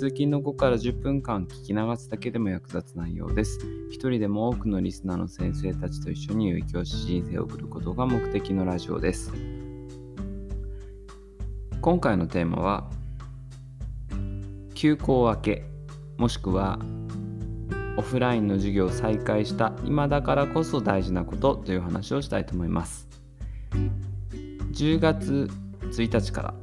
通勤の後から10分間聞き流すだけでも役立つ内容です。一人でも多くのリスナーの先生たちと一緒に良い教師人生を送ることが目的のラジオです。今回のテーマは、休校明け、もしくはオフラインの授業を再開した今だからこそ大事なことという話をしたいと思います。10月1日から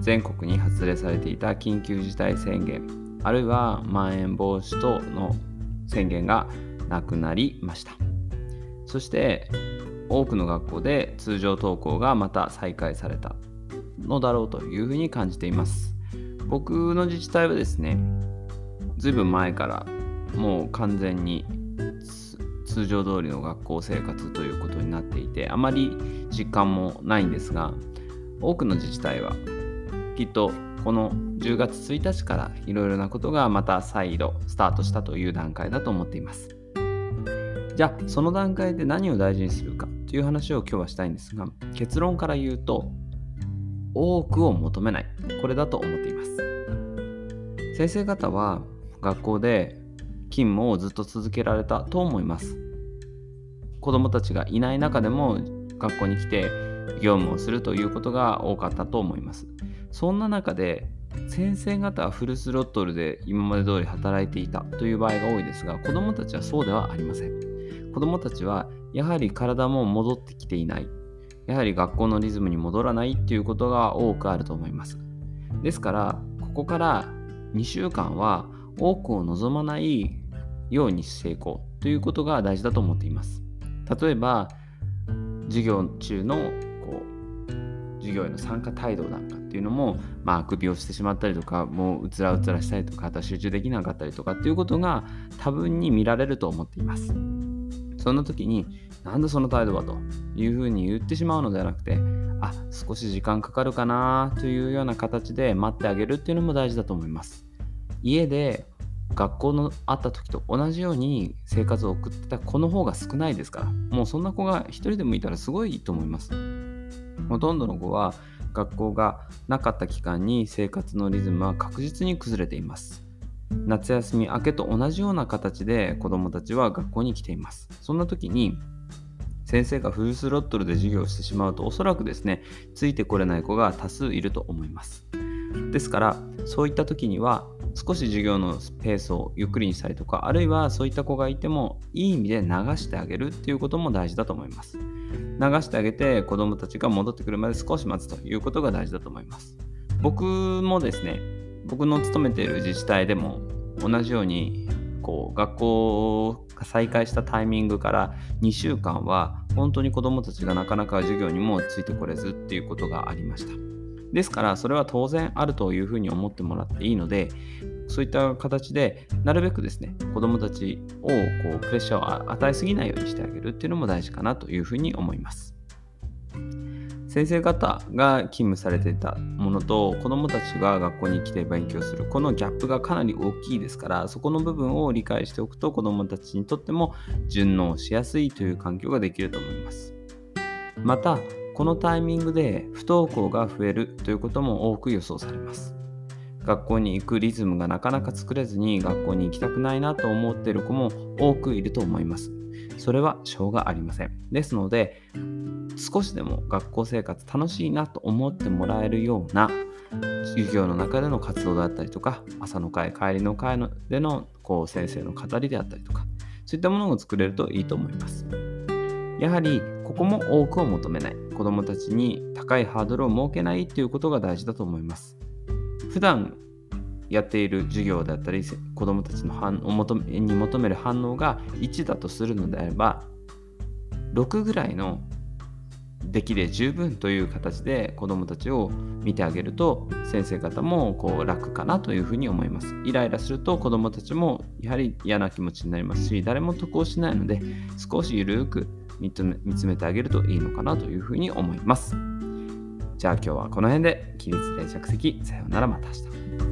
全国に発令されていた緊急事態宣言あるいはまん延防止等の宣言がなくなりました。そして多くの学校で通常登校がまた再開されたのだろうというふうに感じています。僕の自治体はですねずいぶん前からもう完全に通常通りの学校生活ということになっていてあまり実感もないんですが多くの自治体はきっとこの10月1日からいろいろなことがまた再度スタートしたという段階だと思っています。じゃあその段階で何を大事にするかという話を今日はしたいんですが結論から言うと多くを求めないこれだと思っています。先生方は学校で勤務をずっと続けられたと思います。子どもたちがいない中でも学校に来て業務をするということが多かったと思います。そんな中で先生方はフルスロットルで今まで通り働いていたという場合が多いですが子どもたちはそうではありません。子どもたちはやはり体も戻ってきていない。やはり学校のリズムに戻らないということが多くあると思います。ですからここから2週間は多くを望まないようにしていこうということが大事だと思っています。例えば授業中のこう授業への参加態度なんかっていうのも、まあ、あくびをしてしまったりとかもううつらうつらしたりとか集中できなかったりとかっていうことが多分に見られると思っています。そんな時になんでその態度はというふうに言ってしまうのではなくてあ少し時間かかるかなというような形で待ってあげるっていうのも大事だと思います。家で学校のあった時と同じように生活を送ってた子の方が少ないですからもうそんな子が一人でもいたらすごいと思います。ほとんどの子は学校がなかった期間に生活のリズムは確実に崩れています。夏休み明けと同じような形で子どもたちは学校に来ています。そんな時に先生がフルスロットルで授業をしてしまうとおそらくですね、ついてこれない子が多数いると思います。ですからそういった時には少し授業のペースをゆっくりにしたりとかあるいはそういった子がいてもいい意味で流してあげるっていうことも大事だと思います。流してあげて子どもたちが戻ってくるまで少し待つということが大事だと思います。僕もですね、僕の勤めている自治体でも同じようにこう学校が再開したタイミングから2週間は本当に子どもたちがなかなか授業にもついてこれずっていうことがありました。ですからそれは当然あるというふうに思ってもらっていいのでそういった形でなるべくですね子どもたちをこうプレッシャーを与えすぎないようにしてあげるっていうのも大事かなというふうに思います。先生方が勤務されていたものと子どもたちが学校に来て勉強するこのギャップがかなり大きいですからそこの部分を理解しておくと子どもたちにとっても順応しやすいという環境ができると思います。またこのタイミングで不登校が増えるということも多く予想されます。学校に行くリズムがなかなか作れずに学校に行きたくないなと思っている子も多くいると思います。それはしょうがありません。ですので、少しでも学校生活楽しいなと思ってもらえるような授業の中での活動だったりとか、朝の会、帰りの会のでのこう先生の語りであったりとか、そういったものを作れるといいと思います。やはりここも多くを求めない。子どもたちに高いハードルを設けないということが大事だと思います。普段やっている授業だったり子どもたちの反を求めに求める反応が1だとするのであれば6ぐらいの出来で十分という形で子どもたちを見てあげると先生方もこう楽かなというふうに思います。イライラすると子どもたちもやはり嫌な気持ちになりますし誰も得をしないので少しゆるく見つめてあげるといいのかなというふうに思います。じゃあ今日はこの辺で起立で着席さようならまた明日。